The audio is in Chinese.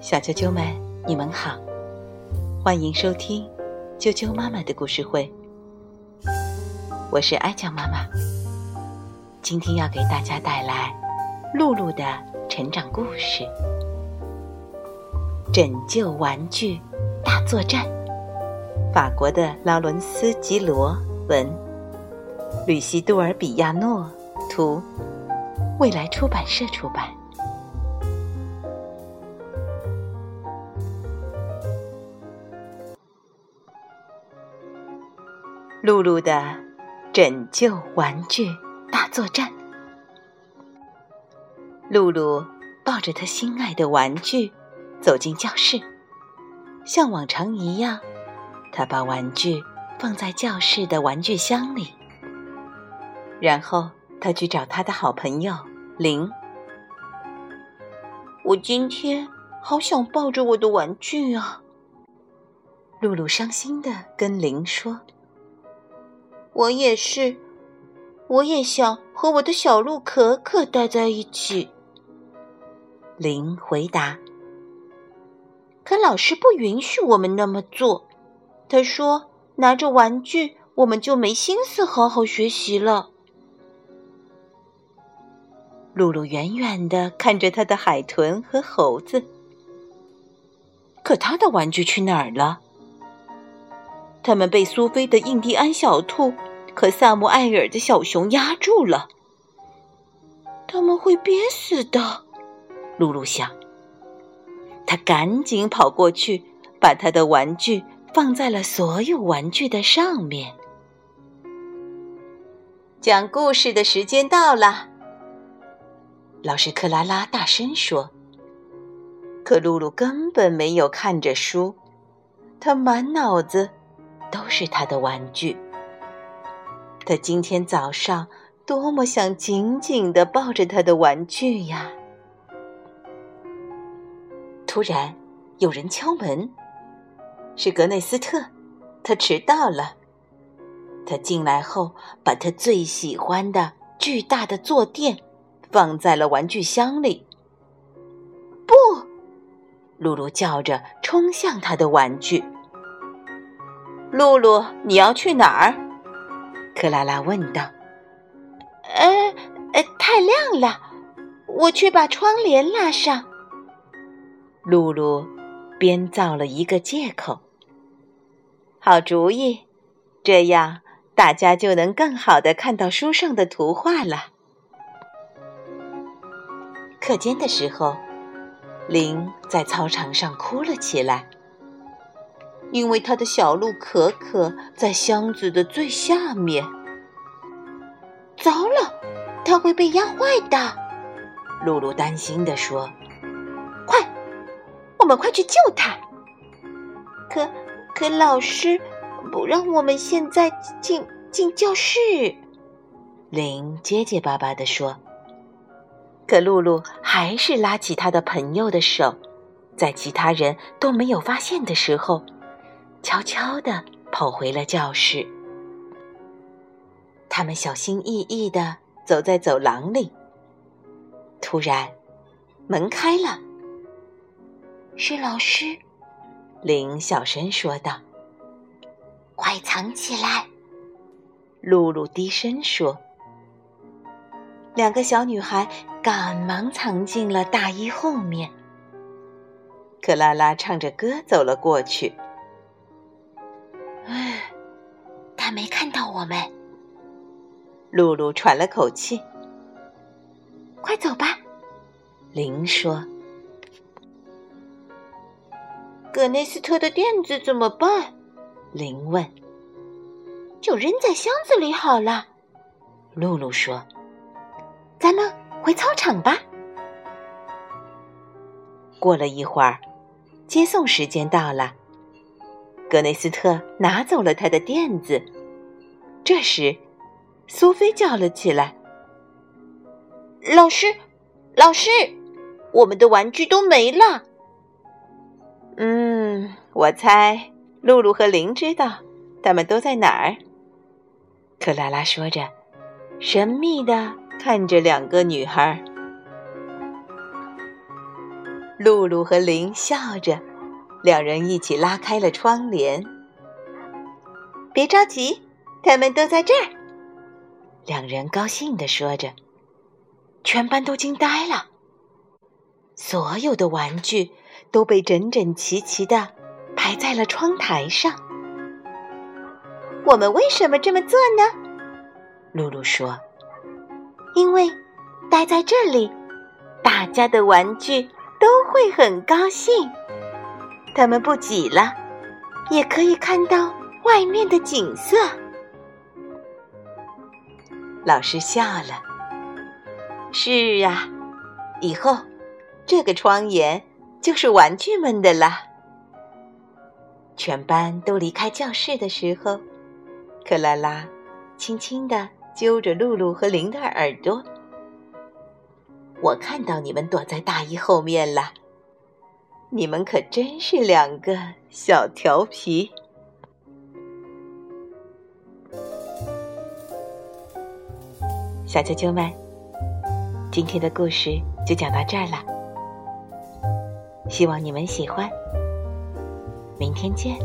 小啾啾们，你们好，欢迎收听啾啾妈妈的故事会。我是艾酱妈妈，今天要给大家带来露露的成长故事——拯救玩具大作战。法国的劳伦斯·吉罗文，吕西杜尔比亚诺图，未来出版社出版。露露的拯救玩具大作战。露露抱着她心爱的玩具走进教室，像往常一样，她把玩具放在教室的玩具箱里。然后，她去找她的好朋友林。我今天好想抱着我的玩具啊！露露伤心的跟林说。我也是，我也想和我的小鹿可可待在一起。林回答：“可老师不允许我们那么做。他说，拿着玩具，我们就没心思好好学习了。”露露远远的看着他的海豚和猴子，可他的玩具去哪儿了？他们被苏菲的印第安小兔和萨姆艾尔的小熊压住了，他们会憋死的。露露想，他赶紧跑过去，把他的玩具放在了所有玩具的上面。讲故事的时间到了，老师克拉拉大声说。可露露根本没有看着书，她满脑子。都是他的玩具。他今天早上多么想紧紧的抱着他的玩具呀！突然有人敲门，是格内斯特，他迟到了。他进来后，把他最喜欢的巨大的坐垫放在了玩具箱里。不，露露叫着冲向他的玩具。露露，你要去哪儿？克拉拉问道。“呃，呃，太亮了，我去把窗帘拉上。”露露编造了一个借口。好主意，这样大家就能更好的看到书上的图画了。课间的时候，林在操场上哭了起来。因为他的小鹿可可在箱子的最下面，糟了，它会被压坏的。露露担心地说：“快，我们快去救它！”可可老师不让我们现在进进教室。林结结巴巴地说。可露露还是拉起他的朋友的手，在其他人都没有发现的时候。悄悄地跑回了教室。他们小心翼翼地走在走廊里。突然，门开了。是老师，林小声说道：“快藏起来。”露露低声说。两个小女孩赶忙藏进了大衣后面。克拉拉唱着歌走了过去。露露喘了口气。快走吧，林说。格内斯特的垫子怎么办？林问。就扔在箱子里好了，露露说。咱们回操场吧。过了一会儿，接送时间到了。格内斯特拿走了他的垫子。这时，苏菲叫了起来：“老师，老师，我们的玩具都没了。”嗯，我猜露露和林知道他们都在哪儿。克拉拉说着，神秘的看着两个女孩。露露和玲笑着，两人一起拉开了窗帘。别着急，他们都在这儿。两人高兴地说着，全班都惊呆了。所有的玩具都被整整齐齐的排在了窗台上。我们为什么这么做呢？露露说：“因为待在这里，大家的玩具都会很高兴。他们不挤了，也可以看到外面的景色。”老师笑了。是啊，以后这个窗沿就是玩具们的了。全班都离开教室的时候，克拉拉轻轻地揪着露露和琳的耳朵。我看到你们躲在大衣后面了，你们可真是两个小调皮。小啾啾们，今天的故事就讲到这儿了，希望你们喜欢。明天见。